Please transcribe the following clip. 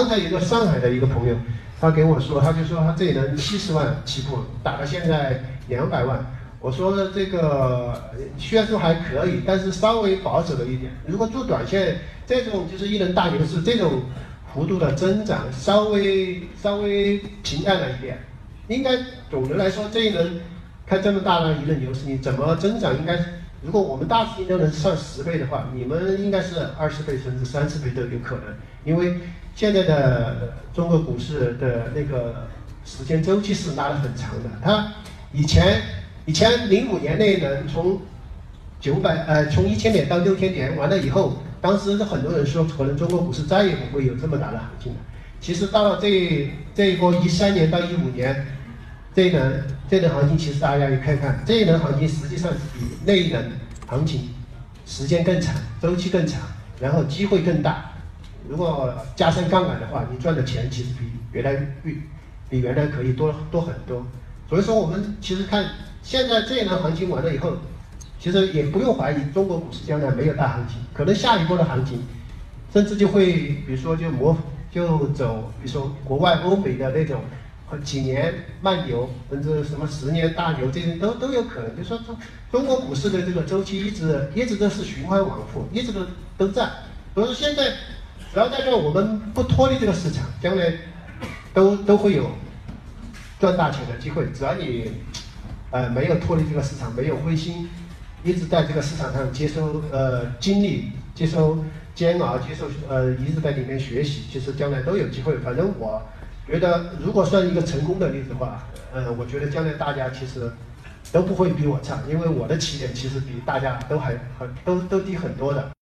刚才有个上海的一个朋友，他给我说，他就说他这一轮七十万起步，打到现在两百万。我说这个虽然说还可以，但是稍微保守了一点。如果做短线，这种就是一轮大牛市这种幅度的增长，稍微稍微平淡了一点。应该总的来说，这一轮开这么大的一轮牛市，你怎么增长？应该如果我们大资金都能上十倍的话，你们应该是二十倍甚至三十倍都有可能，因为。现在的中国股市的那个时间周期是拉得很长的。它以前以前零五年那一轮从九百呃从一千点到六千点完了以后，当时很多人说可能中国股市再也不会有这么大的行情了。其实到了这这一波一三年到一五年这一轮这一轮行情，其实大家也看看这一轮行情实际上比那一轮行情时间更长，周期更长，然后机会更大。如果加深杠杆的话，你赚的钱其实比原来比比原来可以多多很多。所以说，我们其实看现在这一轮行情完了以后，其实也不用怀疑中国股市将来没有大行情，可能下一波的行情，甚至就会比如说就模就走，比如说国外欧美的那种几年慢牛，甚至什么十年大牛，这些都都有可能。就说中中国股市的这个周期一直一直都是循环往复，一直都都在。所以说现在。只要在这，我们不脱离这个市场，将来都都会有赚大钱的机会。只要你呃没有脱离这个市场，没有灰心，一直在这个市场上接收呃经历、接收煎熬、接受呃一直在里面学习，其实将来都有机会。反正我觉得，如果算一个成功的例子的话，呃，我觉得将来大家其实都不会比我差，因为我的起点其实比大家都还很都都低很多的。